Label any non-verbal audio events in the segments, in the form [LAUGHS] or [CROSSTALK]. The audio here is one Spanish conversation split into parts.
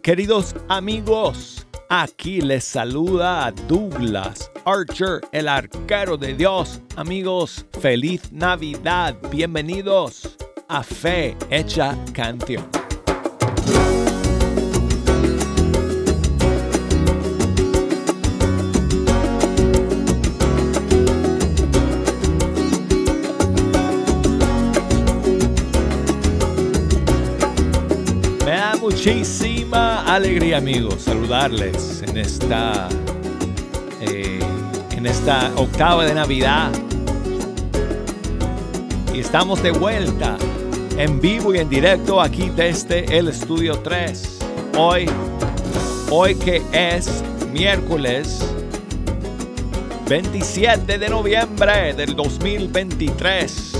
Queridos amigos. Aquí les saluda Douglas Archer, el arquero de Dios. Amigos, feliz Navidad. Bienvenidos a Fe Hecha Canción. muchísima alegría, amigos, saludarles en esta, eh, en esta octava de Navidad. Y estamos de vuelta en vivo y en directo aquí desde el estudio 3. Hoy, hoy que es miércoles 27 de noviembre del 2023.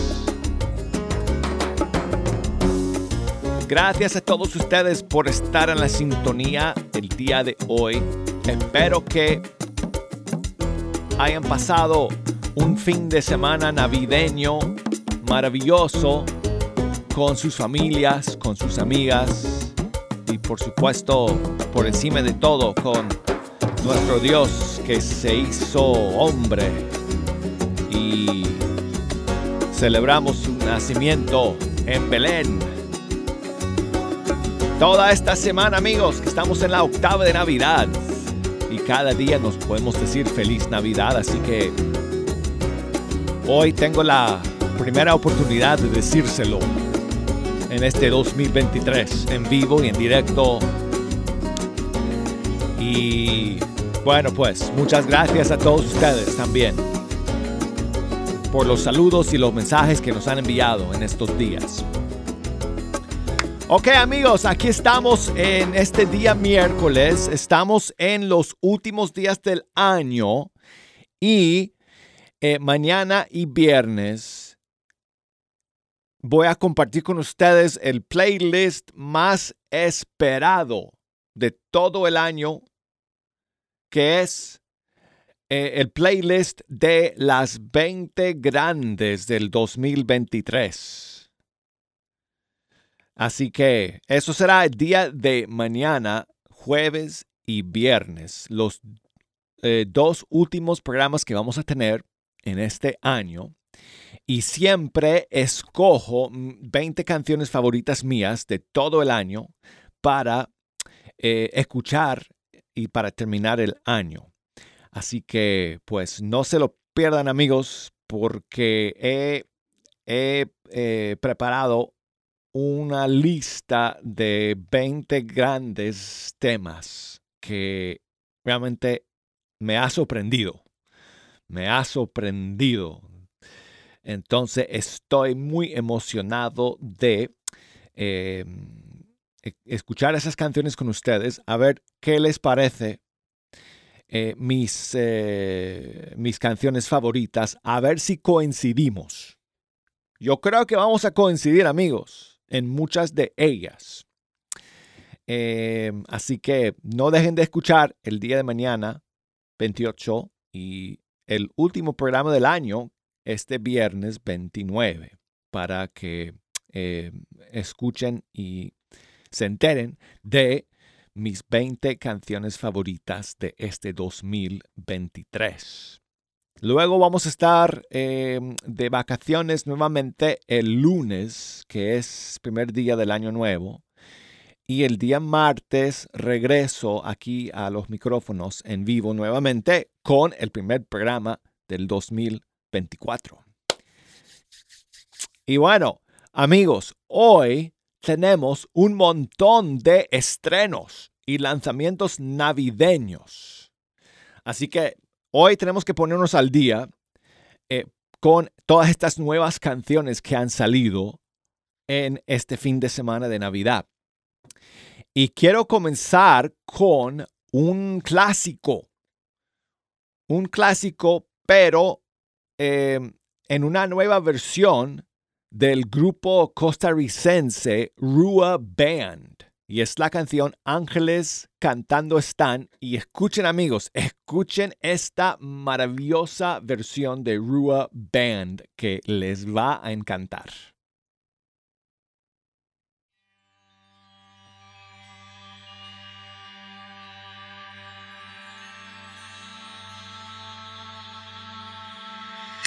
Gracias a todos ustedes por estar en la sintonía el día de hoy. Espero que hayan pasado un fin de semana navideño maravilloso con sus familias, con sus amigas y por supuesto por encima de todo con nuestro Dios que se hizo hombre y celebramos su nacimiento en Belén toda esta semana, amigos, que estamos en la octava de Navidad. Y cada día nos podemos decir feliz Navidad, así que hoy tengo la primera oportunidad de decírselo en este 2023, en vivo y en directo. Y bueno, pues muchas gracias a todos ustedes también por los saludos y los mensajes que nos han enviado en estos días. Ok amigos, aquí estamos en este día miércoles, estamos en los últimos días del año y eh, mañana y viernes voy a compartir con ustedes el playlist más esperado de todo el año, que es eh, el playlist de las 20 grandes del 2023. Así que eso será el día de mañana, jueves y viernes, los eh, dos últimos programas que vamos a tener en este año. Y siempre escojo 20 canciones favoritas mías de todo el año para eh, escuchar y para terminar el año. Así que pues no se lo pierdan amigos porque he, eh, preparado una lista de 20 grandes temas que realmente me ha sorprendido. Me ha sorprendido. Entonces estoy muy emocionado de em, e, escuchar esas canciones con ustedes, a ver qué les parece eh, mis, eh, mis canciones favoritas, a ver si coincidimos. Yo creo que vamos a coincidir, amigos en muchas de ellas. Em, así que no dejen de escuchar el día de mañana, 28, y el último programa del año, este viernes 29, para que em, escuchen y se enteren de mis 20 canciones favoritas de este 2023. Luego vamos a estar em, de vacaciones nuevamente el lunes, que es primer día del año nuevo. Y el día martes regreso aquí a los micrófonos en vivo nuevamente con el primer programa del 2024. Y bueno, amigos, hoy tenemos un montón de estrenos y lanzamientos navideños. Así que Hoy tenemos que ponernos al día eh, con todas estas nuevas canciones que han salido en este fin de semana de Navidad. Y quiero comenzar con un clásico. Un clásico, pero em, en una nueva versión del grupo costarricense Rua Band y es la canción Ángeles cantando están. Y escuchen amigos, escuchen esta maravillosa versión de Rua Band que les va a encantar.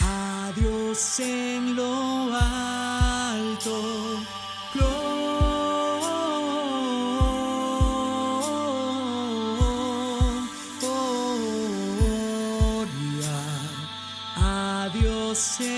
Adiós en lo alto a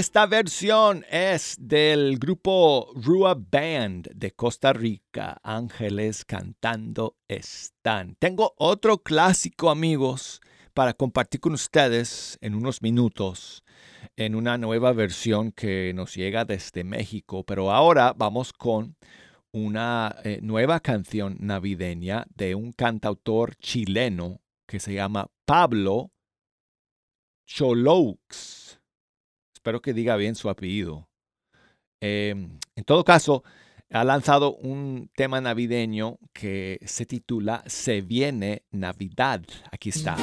Esta versión es del grupo Rua Band de Costa Rica. Ángeles cantando están. Tengo otro clásico, amigos, para compartir con ustedes en unos minutos en una nueva versión que nos llega desde México. Pero ahora vamos con una eh, nueva canción navideña de un cantautor chileno que se llama Pablo Choloux. Espero que diga bien su apellido. Eh, en todo caso, ha lanzado un tema navideño que se titula Se viene Navidad. Aquí está.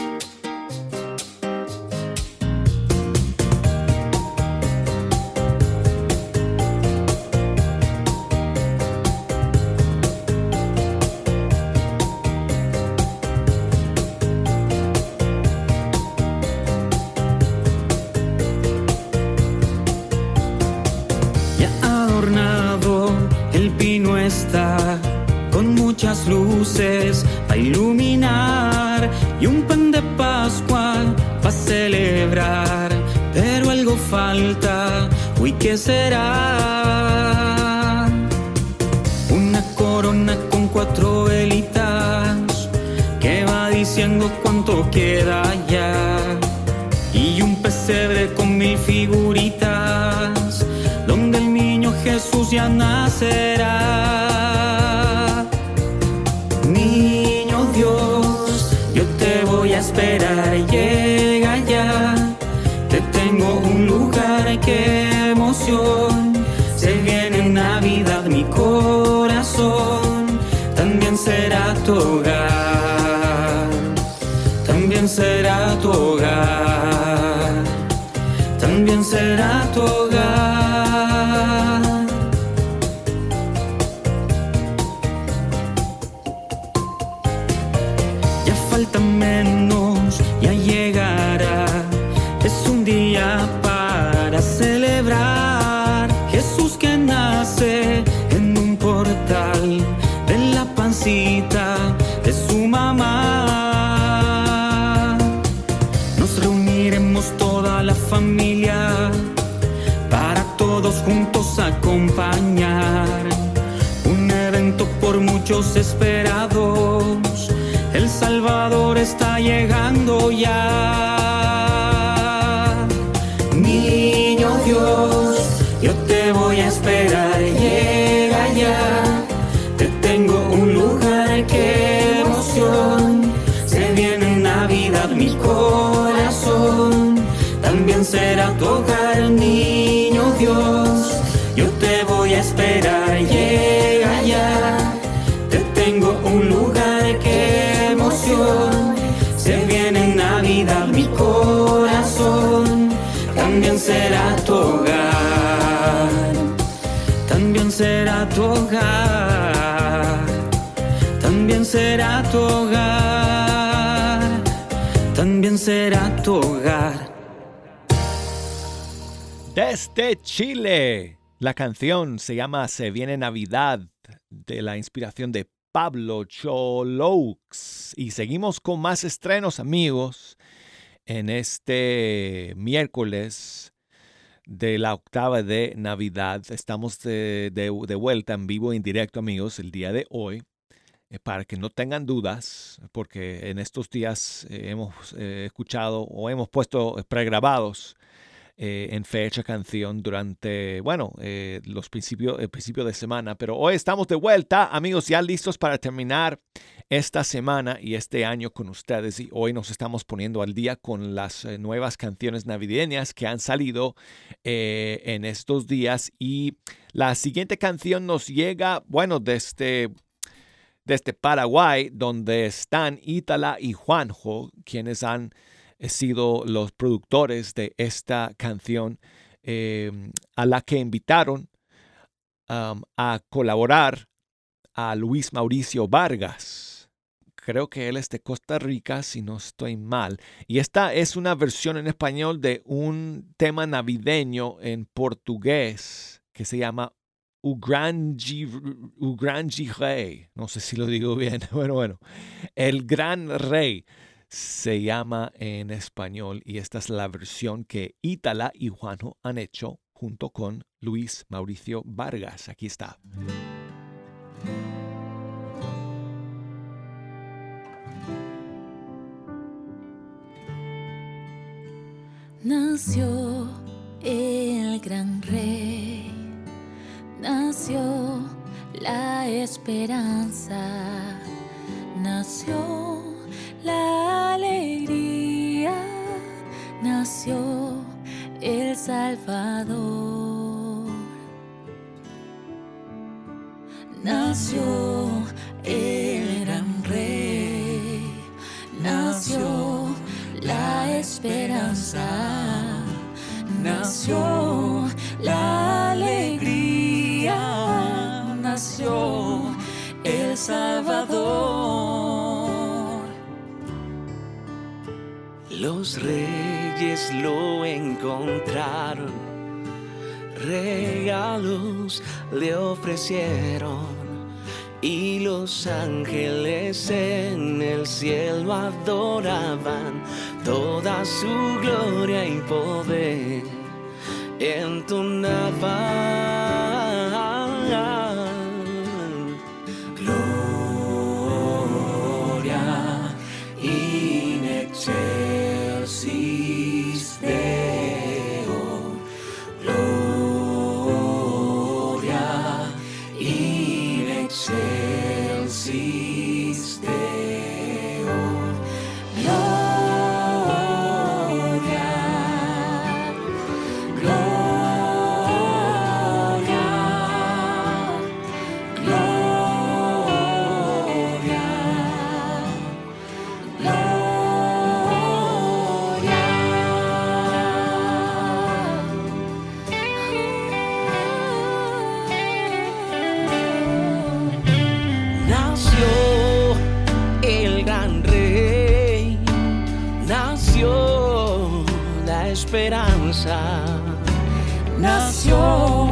Uy, ¿qué será? Una corona con cuatro velitas que va diciendo cuánto queda ya. Y un pesebre con mil figuritas donde el niño Jesús ya nacerá. también será tu hogar, también será tu hogar, también será tu hogar. Acompañar. Un evento por muchos esperados. El Salvador está llegando ya. Niño Dios, yo te voy a esperar, llega ya. Te tengo un lugar, qué emoción. Se viene Navidad, mi corazón. También será tu hogar, niño Dios. Será tu hogar. También será tu hogar. También será tu hogar. También será tu hogar. Desde Chile, la canción se llama Se viene Navidad, de la inspiración de Pablo Choloux. Y seguimos con más estrenos, amigos, en este miércoles de la octava de Navidad. Estamos de, de- vuelta en vivo, en directo, amigos, el día de hoy. eh, Para que no tengan dudas, porque en estos días eh, hemos eh, escuchado o hemos puesto pregrabados eh, en fecha canción durante, bueno, eh, los principios, el principio de semana. Pero hoy estamos de vuelta, amigos, ya listos para terminar esta semana y este año con ustedes. Y hoy nos estamos poniendo al día con las eh, nuevas canciones navideñas que han salido en estos días. Y la siguiente canción nos llega, bueno, desde desde Paraguay, donde están Ítala y Juanjo, quienes han sido los productores de esta canción, eh, a la que invitaron a colaborar a Luis Mauricio Vargas. Creo que él es de Costa Rica, si no estoy mal. Y esta es una versión en español de un tema navideño en portugués que se llama Ugranji Rey. No sé si lo digo bien. [LAUGHS] Bueno, bueno. El Gran Rey se llama en español y esta es la versión que Ítala y Juanjo han hecho junto con Luis Mauricio Vargas. Aquí está. Nació el gran rey, nació la esperanza, nació la nació el Salvador, nació el gran rey, nació la esperanza, nació la alegría, nació el Salvador. Los reyes lo encontraron, regalos le ofrecieron y los ángeles en el cielo adoraban toda su gloria y poder entonaban. Esperanza. nació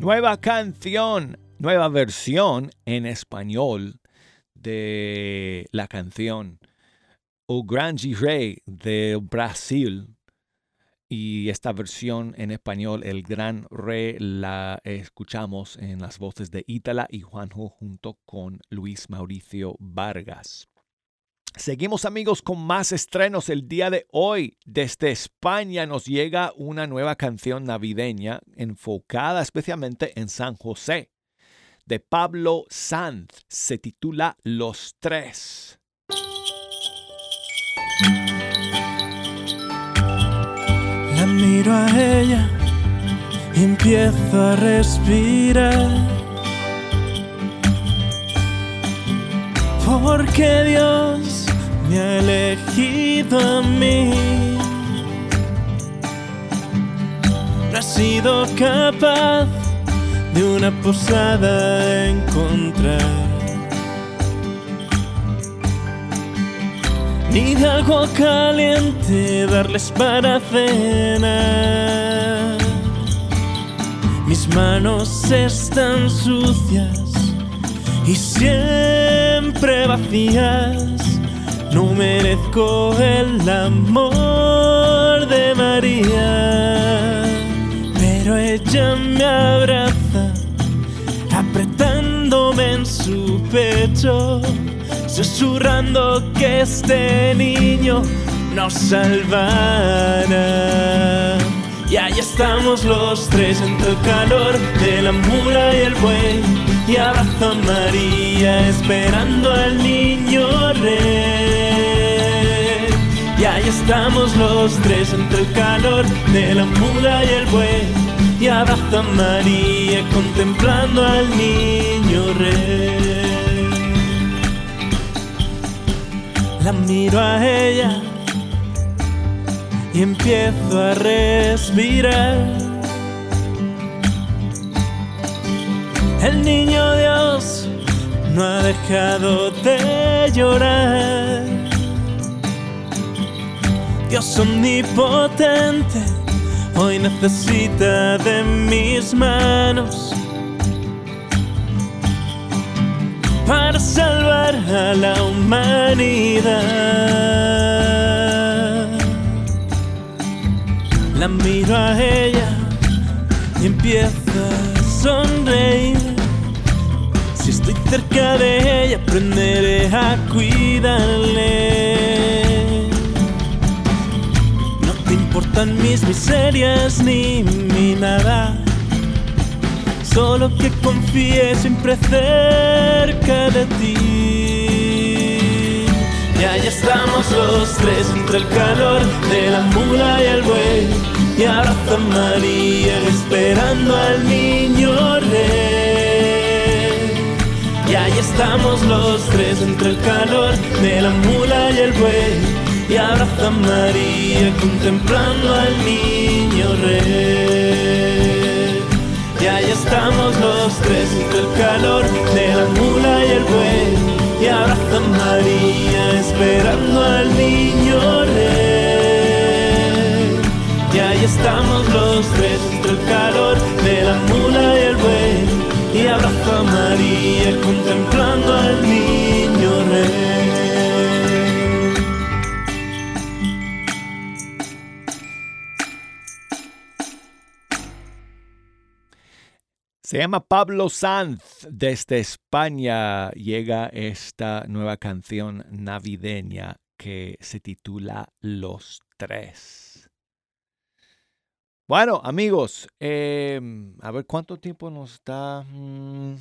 Nueva canción, nueva versión en español de la canción O Grande Rey de Brasil. Y esta versión en español, El Gran Rey, la escuchamos en las voces de Ítala y Juanjo junto con Luis Mauricio Vargas. Seguimos amigos con más estrenos el día de hoy. Desde España nos llega una nueva canción navideña enfocada especialmente en San José. De Pablo Sanz se titula Los Tres. La miro a ella y empiezo a respirar. Porque Dios me ha elegido a mí. No he sido capaz de una posada encontrar. Ni de algo caliente darles para cenar. Mis manos están sucias y siempre vacías. No merezco el amor de María, pero ella me abraza, apretándome en su pecho, susurrando que este niño nos salvará. Y ahí estamos los tres entre el calor de la mula y el buey. Y abrazo a María esperando al niño rey. Y ahí estamos los tres entre el calor de la mula y el buey. Y abrazo a María contemplando al niño rey. La miro a ella y empiezo a respirar. El niño Dios no ha dejado de llorar. Dios omnipotente hoy necesita de mis manos para salvar a la humanidad. La miro a ella y empiezo a sonreír. Cerca de ella, aprenderé a cuidarle. No te importan mis miserias ni mi nada. Solo que confíe siempre cerca de ti. Y ahí estamos los tres entre el calor de la mula y el buey. Y abrazo a María esperando al niño rey. Y ahí estamos los tres entre el calor de la mula y el buey. Y abraza a María contemplando al niño rey. Y ahí estamos los tres entre el calor de la mula y el buey. Y abraza a María esperando al niño rey. Y ahí estamos los tres entre el calor de la mula y el buey. María contemplando al niño rey. Se llama Pablo Sanz. Desde España llega esta nueva canción navideña que se titula Los Tres. Bueno, amigos, eh, a ver cuánto tiempo nos da. Mm,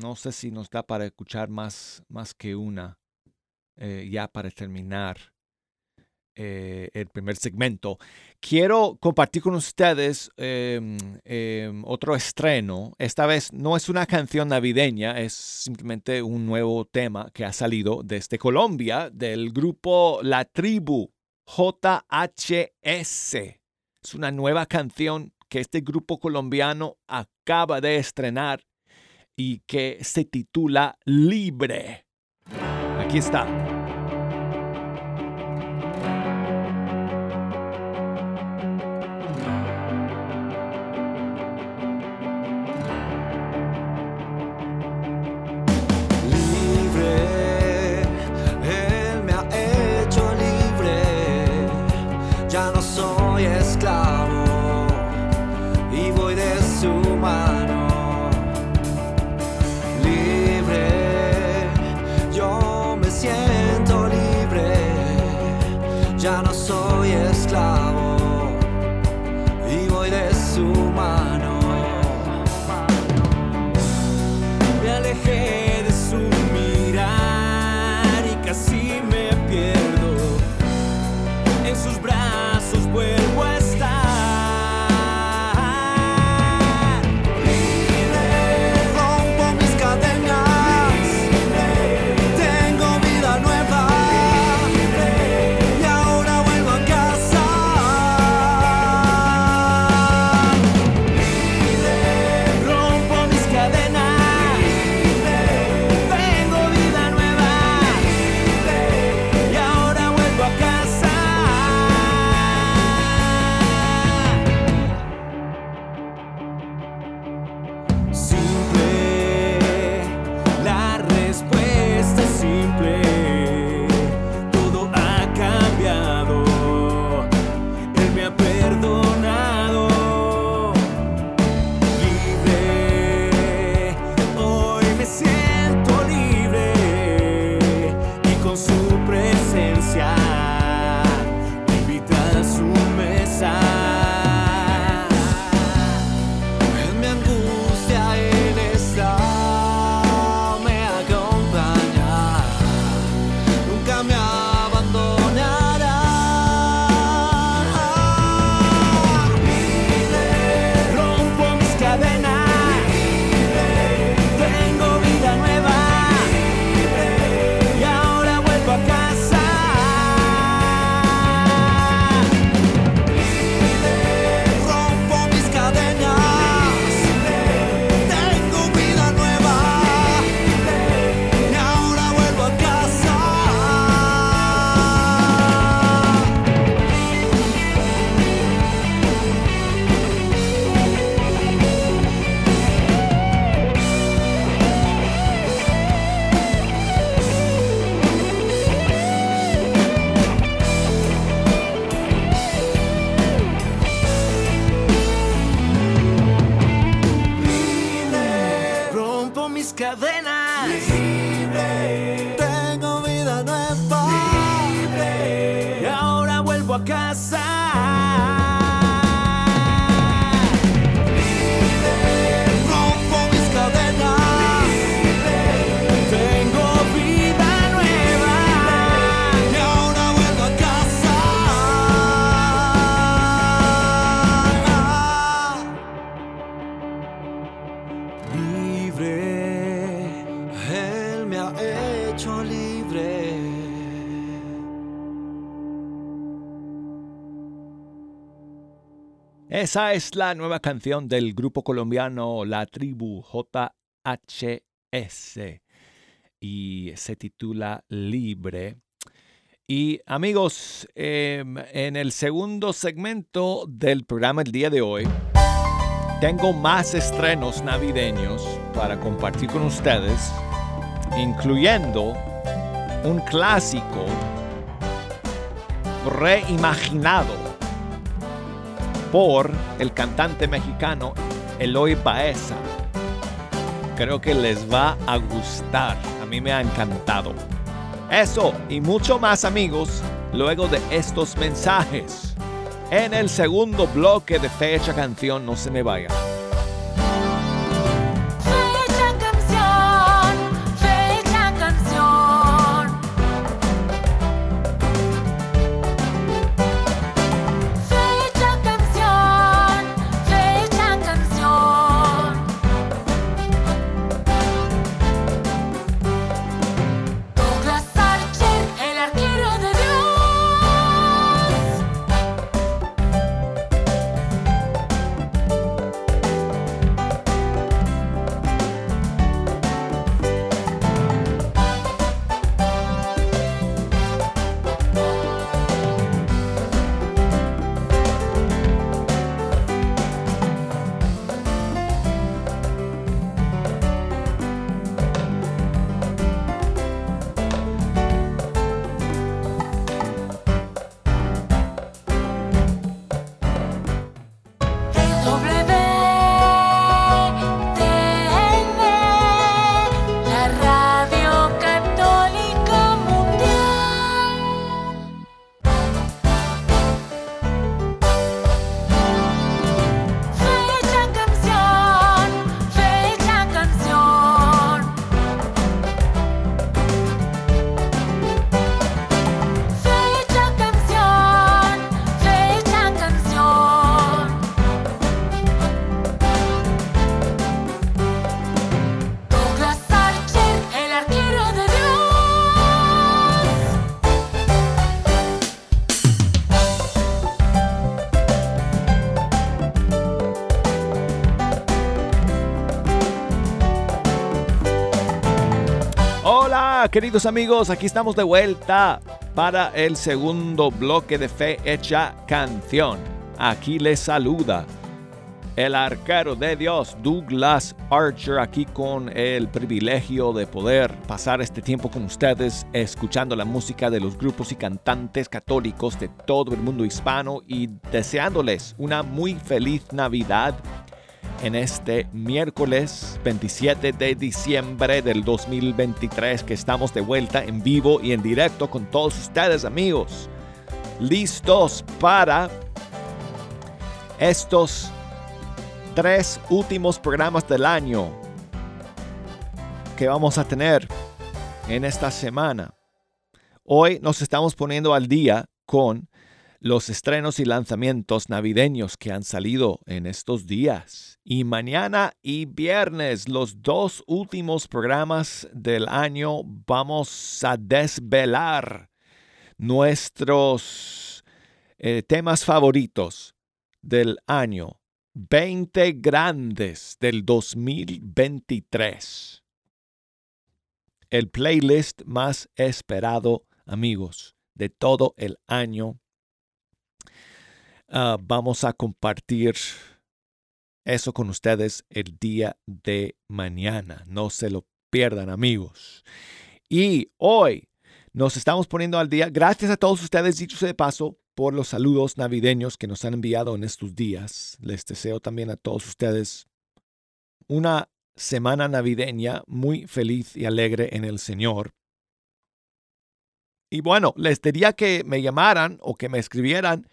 no sé si nos da para escuchar más, más que una, eh, ya para terminar eh, el primer segmento. Quiero compartir con ustedes em, em, otro estreno. Esta vez no es una canción navideña, es simplemente un nuevo tema que ha salido desde Colombia del grupo La Tribu JHS. Es una nueva canción que este grupo colombiano acaba de estrenar y que se titula Libre. Aquí está. Esa es la nueva canción del grupo colombiano La Tribu JHS y se titula Libre. Y amigos, em, en el segundo segmento del programa el día de hoy, tengo más estrenos navideños para compartir con ustedes, incluyendo un clásico reimaginado por el cantante mexicano Eloy Baeza. Creo que les va a gustar. A mí me ha encantado. Eso y mucho más amigos luego de estos mensajes. En el segundo bloque de Fecha Canción, no se me vaya. Queridos amigos, aquí estamos de vuelta para el segundo bloque de Fe Hecha Canción. Aquí les saluda el arquero de Dios, Douglas Archer, aquí con el privilegio de poder pasar este tiempo con ustedes, escuchando la música de los grupos y cantantes católicos de todo el mundo hispano y deseándoles una muy feliz Navidad en este miércoles 27 de diciembre del 2023 que estamos de vuelta en vivo y en directo con todos ustedes amigos. Listos para estos tres últimos programas del año que vamos a tener en esta semana. Hoy nos estamos poniendo al día con los estrenos y lanzamientos navideños que han salido en estos días. Y mañana y viernes, los dos últimos programas del año, vamos a desvelar nuestros eh, temas favoritos del año. 20 grandes del 2023. El playlist más esperado, amigos, de todo el año Ah, vamos a compartir eso con ustedes el día de mañana. No se lo pierdan, amigos. Y hoy nos estamos poniendo al día. Gracias a todos ustedes, dicho de paso, por los saludos navideños que nos han enviado en estos días. Les deseo también a todos ustedes una semana navideña muy feliz y alegre en el Señor. Y bueno, les diría que me llamaran o que me escribieran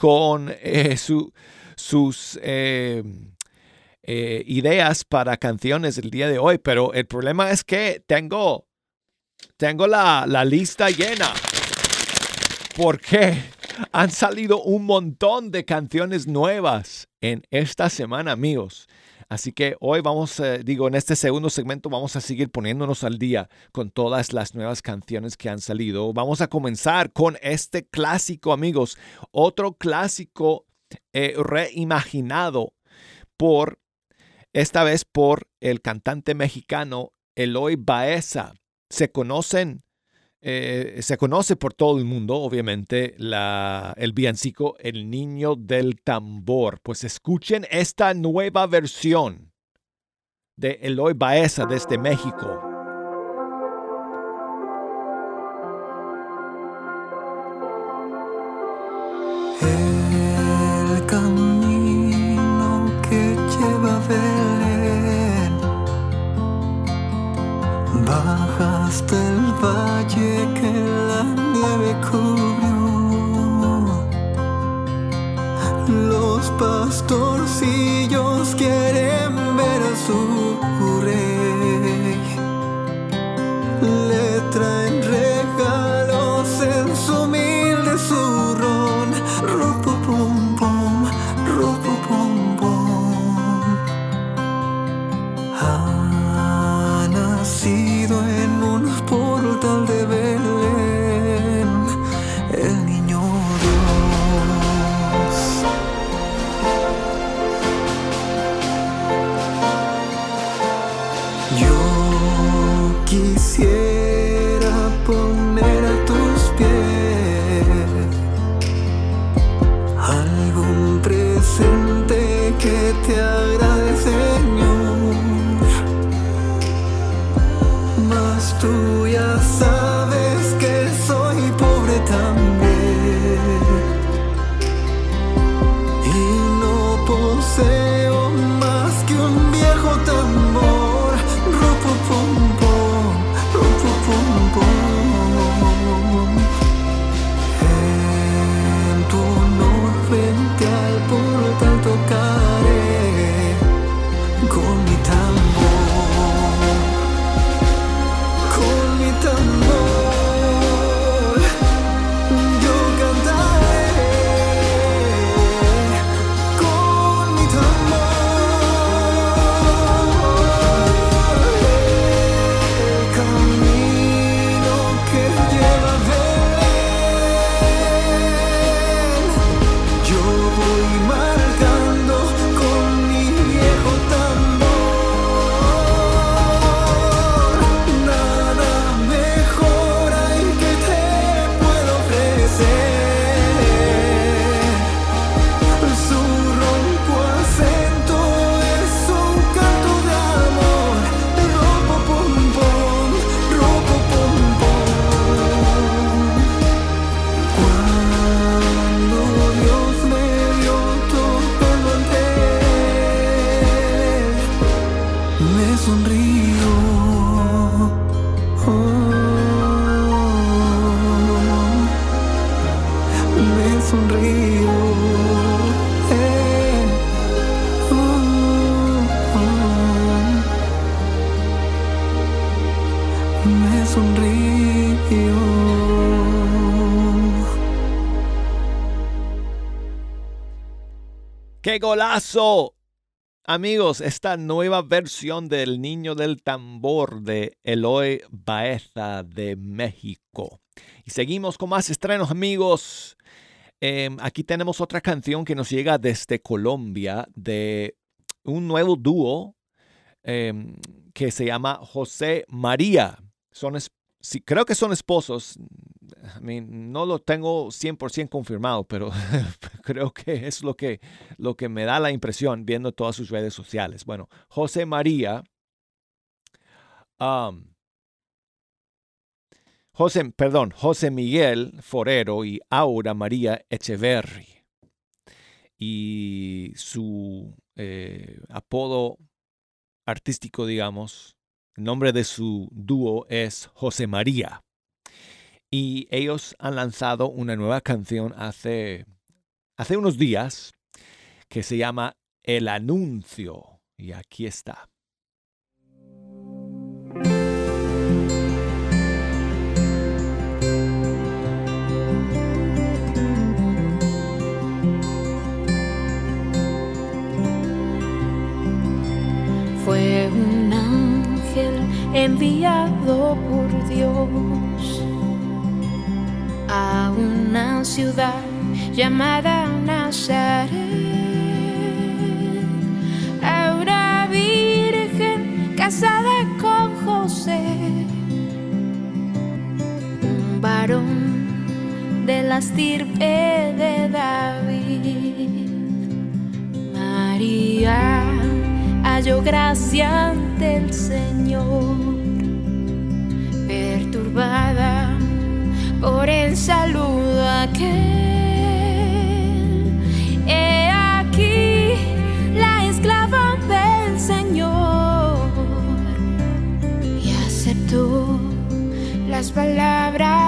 con eh, su- sus eh, eh, ideas para canciones el día de hoy, pero el problema es que tengo, tengo la, la lista llena. Porque han salido un montón de canciones nuevas en esta semana, amigos. Así que hoy vamos, eh, digo, en este segundo segmento vamos a seguir poniéndonos al día con todas las nuevas canciones que han salido. Vamos a comenzar con este clásico, amigos, otro clásico eh, reimaginado por, esta vez por el cantante mexicano Eloy Baeza. Se conocen eh, se conoce por todo el mundo, obviamente, la, el villancico El Niño del Tambor. Pues escuchen esta nueva versión de Eloy Baeza desde México. ¡Qué golazo! Amigos, esta nueva versión del Niño del Tambor de Eloy Baeza de México. Y seguimos con más estrenos, amigos. Em, aquí tenemos otra canción que nos llega desde Colombia de un nuevo dúo em, que se llama José María. Son, sí, creo que son esposos. No lo tengo 100% confirmado, pero [LAUGHS] creo que es lo que, lo que me da la impresión viendo todas sus redes sociales. Bueno, José María. um, José, perdón, José Miguel Forero y Aura María Echeverry. Y su eh, apodo artístico, digamos, el nombre de su dúo es José María y ellos han lanzado una nueva canción hace, hace unos días que se llama El Anuncio. Y aquí está. Fue un ángel enviado por Dios a una ciudad llamada Nazaret, a una virgen casada con José, un varón de la estirpe de David. María halló gracia ante el Señor, perturbada por el saludo aquel. He aquí la esclava del Señor y aceptó las palabras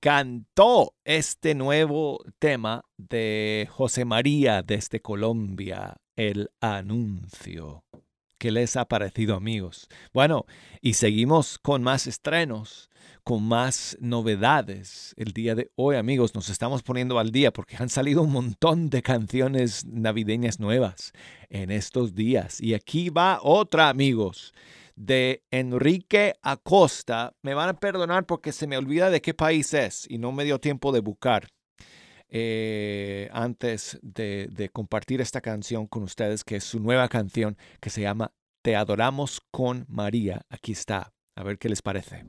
encantó este nuevo tema de José María desde Colombia, el anuncio. ¿Qué les ha parecido amigos? Bueno, y seguimos con más estrenos, con más novedades. El día de hoy amigos nos estamos poniendo al día porque han salido un montón de canciones navideñas nuevas en estos días. Y aquí va otra amigos de Enrique Acosta. Me van a perdonar porque se me olvida de qué país es y no me dio tiempo de buscar eh, antes de, de compartir esta canción con ustedes, que es su nueva canción que se llama Te adoramos con María. Aquí está. A ver qué les parece.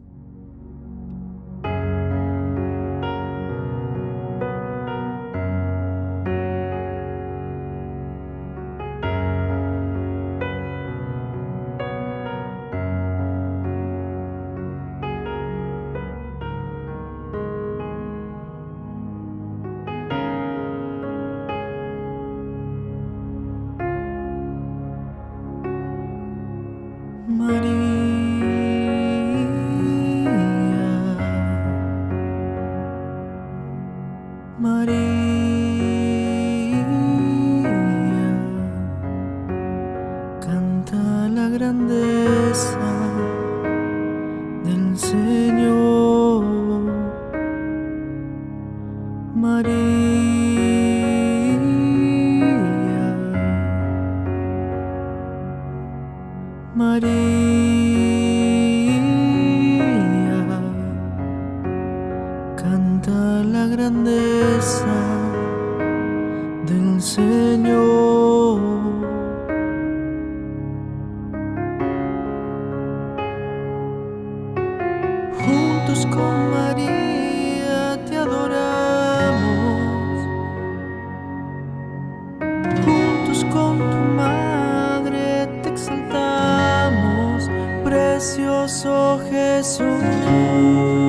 Jesús.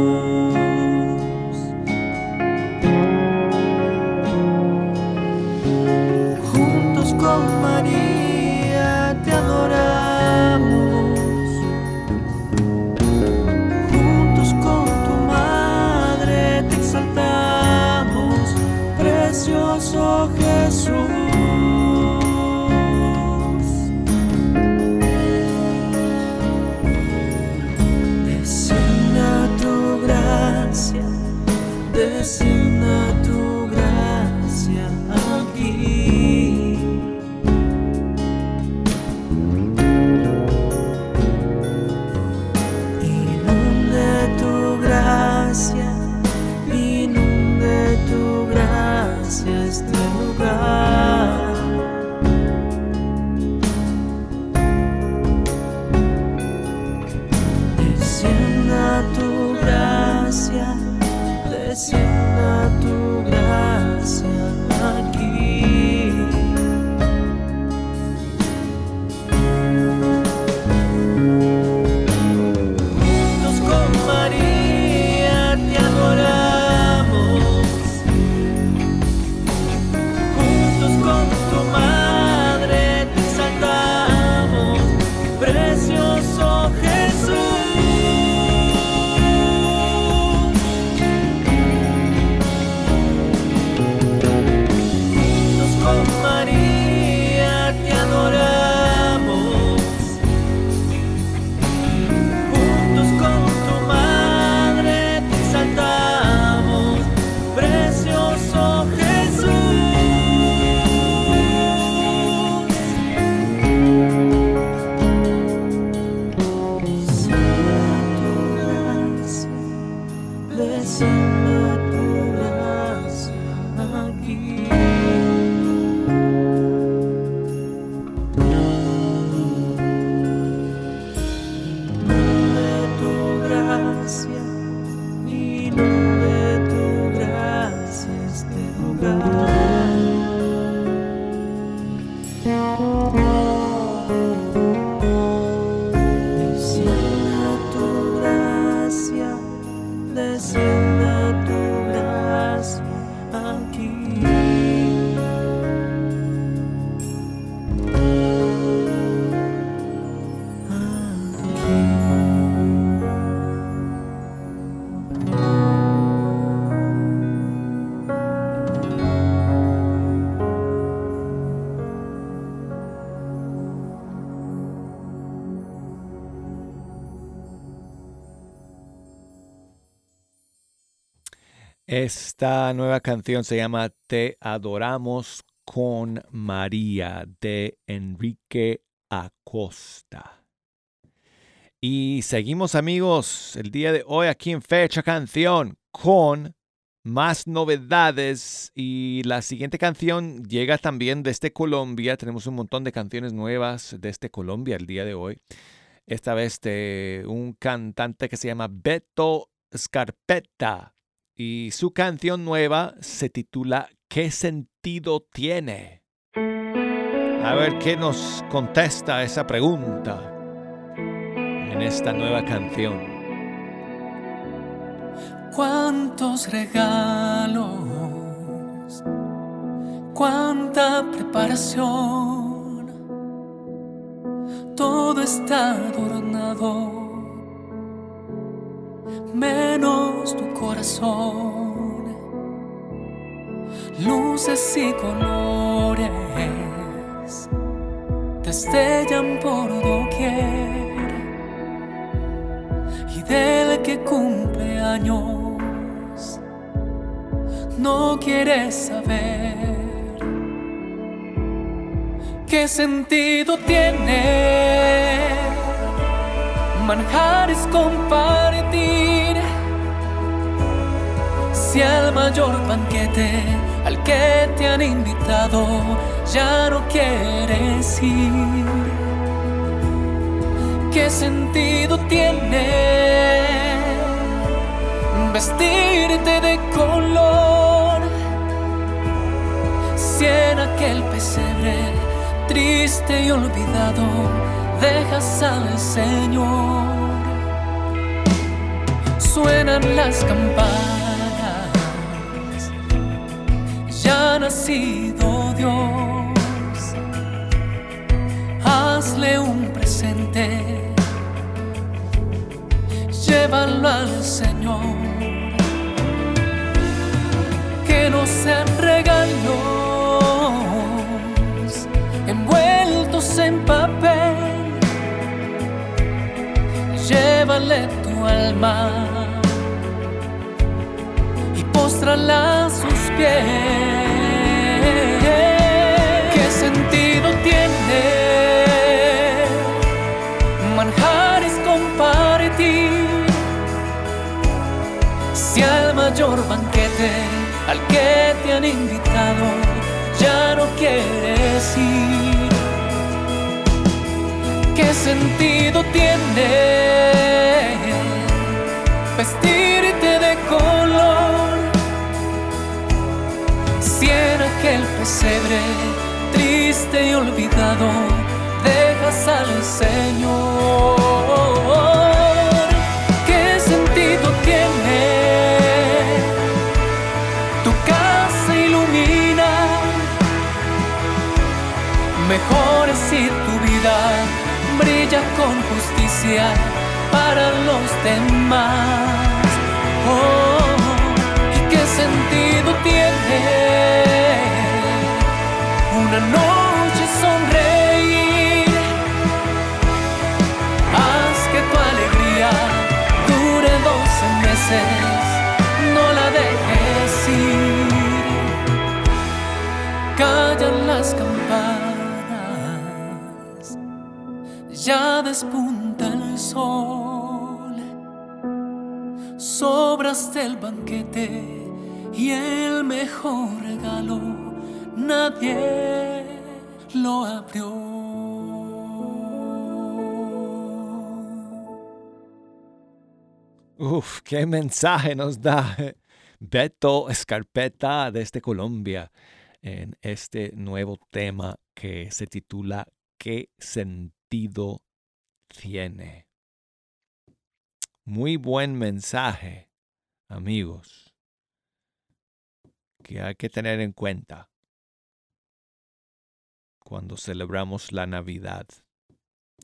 Esta nueva canción se llama Te adoramos con María de Enrique Acosta. Y seguimos amigos el día de hoy aquí en Fecha Canción con más novedades y la siguiente canción llega también desde Colombia. Tenemos un montón de canciones nuevas desde Colombia el día de hoy. Esta vez de un cantante que se llama Beto Scarpetta y su canción nueva se titula ¿Qué sentido tiene? A ver qué nos contesta esa pregunta en esta nueva canción. Cuántos regalos, cuánta preparación, todo está adornado, menos tu corazón, luces y colores, te destellan por doquier. Y del que cumple años no quieres saber qué sentido tiene manjares compartir si el mayor banquete al que te han invitado ya no quieres ir. ¿Qué sentido tiene vestirte de color si en aquel pesebre triste y olvidado dejas al Señor? Suenan las campanas ya nacido Dios. Hazle un presente, llévalo al Señor. Que no sean Llévale tu alma y póstrala a sus pies. ¿Qué sentido tiene manjares compartir si al mayor banquete al que te han invitado ya no quieres ir? ¿Qué sentido tiene vestirte de color? Si en aquel pesebre triste y olvidado dejas al Señor, para los demás. Oh, ¿y qué sentido tiene una noche sonreír? Haz que tu alegría dure doce meses, despunta el sol, sobras del banquete y el mejor regalo nadie lo abrió. Uf, qué mensaje nos da Beto Escarpeta desde Colombia en este nuevo tema que se titula ¿Qué sentido tiene? Muy buen mensaje, amigos, que hay que tener en cuenta cuando celebramos la Navidad.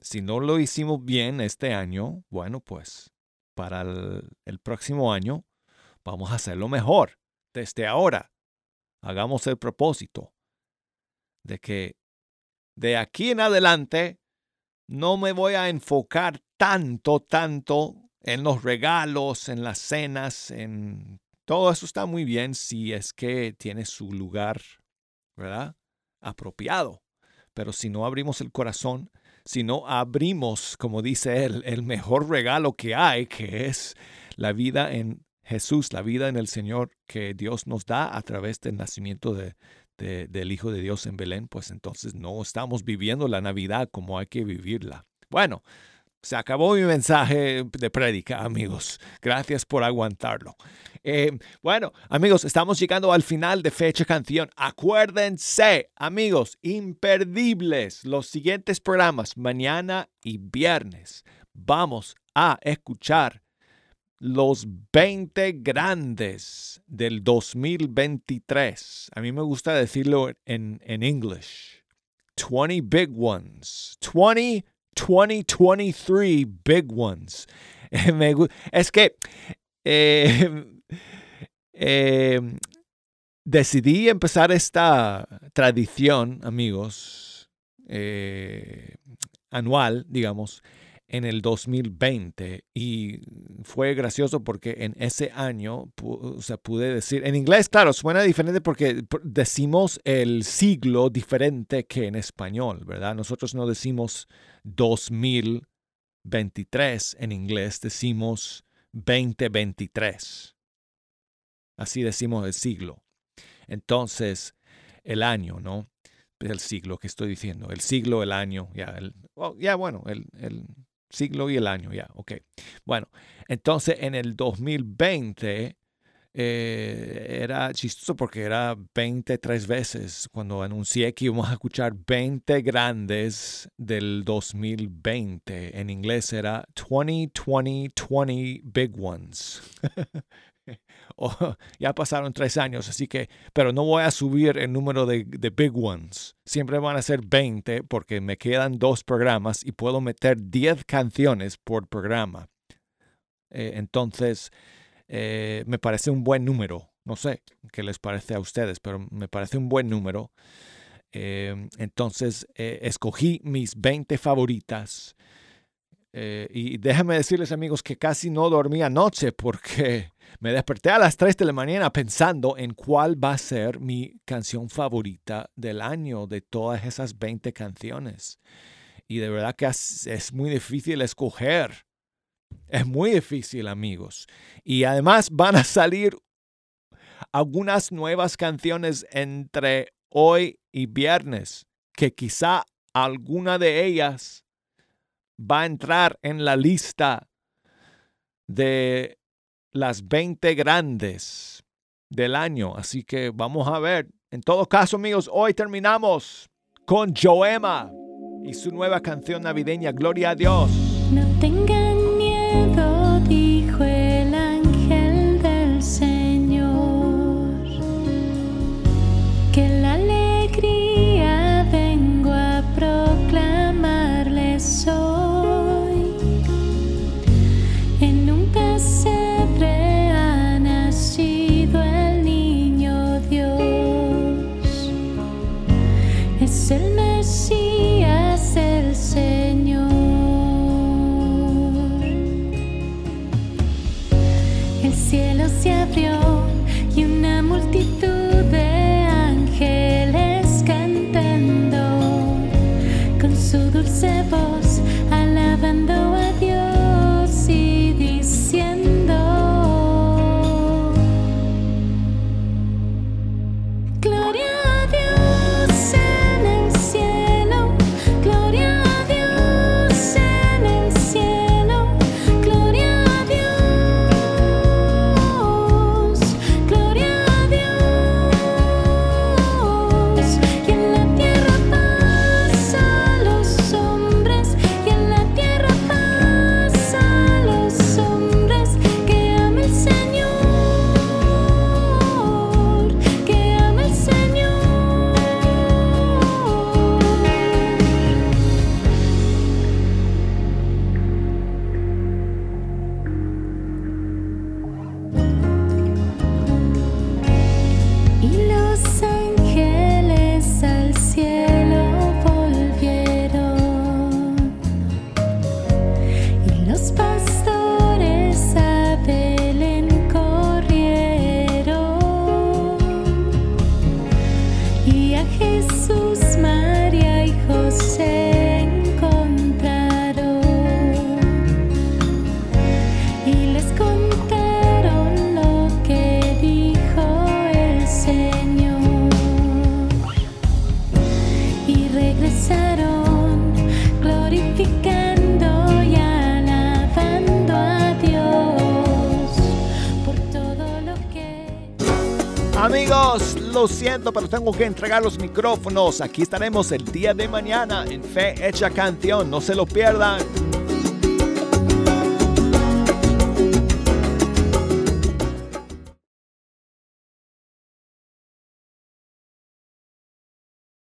Si no lo hicimos bien este año, bueno, pues para el, el próximo año vamos a hacerlo mejor desde ahora. Hagamos el propósito de que de aquí en adelante no me voy a enfocar tanto, tanto en los regalos, en las cenas, en todo eso está muy bien si es que tiene su lugar, ¿verdad? Apropiado. Pero si no abrimos el corazón, si no abrimos, como dice él, el mejor regalo que hay, que es la vida en Jesús, la vida en el Señor que Dios nos da a través del nacimiento de, de, del Hijo de Dios en Belén, pues entonces no estamos viviendo la Navidad como hay que vivirla. Bueno, se acabó mi mensaje de prédica, amigos. Gracias por aguantarlo. Eh, bueno, amigos, estamos llegando al final de Fecha Canción. Acuérdense, amigos, imperdibles, los siguientes programas, mañana y viernes. Vamos a escuchar los 20 grandes del 2023. A mí me gusta decirlo en, en English. 20 big ones. 20 2023 big ones. [LAUGHS] Me es que eh, eh, decidí empezar esta tradición, amigos, eh, anual, digamos, en el 2020 y fue gracioso porque en ese año, o sea, pude decir, en inglés, claro, suena diferente porque decimos el siglo diferente que en español, ¿verdad? Nosotros no decimos 2023 en inglés, decimos 2023. Así decimos el siglo. Entonces, el año, ¿no? El siglo que estoy diciendo, el siglo, el año, ya, el, ya bueno, el, el siglo y el año, ya, ok. Bueno, entonces en el 2020 eh, era chistoso porque era 23 veces cuando anuncié que íbamos a escuchar 20 grandes del 2020. En inglés era 20, 20, 20 big ones. [LAUGHS] [LAUGHS] ya pasaron tres años, así que, pero no voy a subir el número de, big ones. Siempre van a ser 20 porque me quedan dos programas y puedo meter 10 canciones por programa. Eh, entonces, eh, me parece un buen número. No sé qué les parece a ustedes, pero me parece un buen número. Eh, entonces, escogí mis 20 favoritas. Y déjenme decirles amigos que casi no dormí anoche porque [LAUGHS] me desperté a las 3 de la mañana pensando en cuál va a ser mi canción favorita del año de todas esas 20 canciones. Y de verdad que es, muy difícil escoger. Es muy difícil, amigos. Y además van a salir algunas nuevas canciones entre hoy y viernes, que quizá alguna de ellas va a entrar en la lista de las 20 grandes del año. Así que vamos a ver. En todo caso, amigos, hoy terminamos con Joema y su nueva canción navideña, Gloria a Dios. No tengan miedo, pero tengo que entregar los micrófonos. Aquí estaremos el día de mañana en Fe Hecha Canción. No se lo pierdan.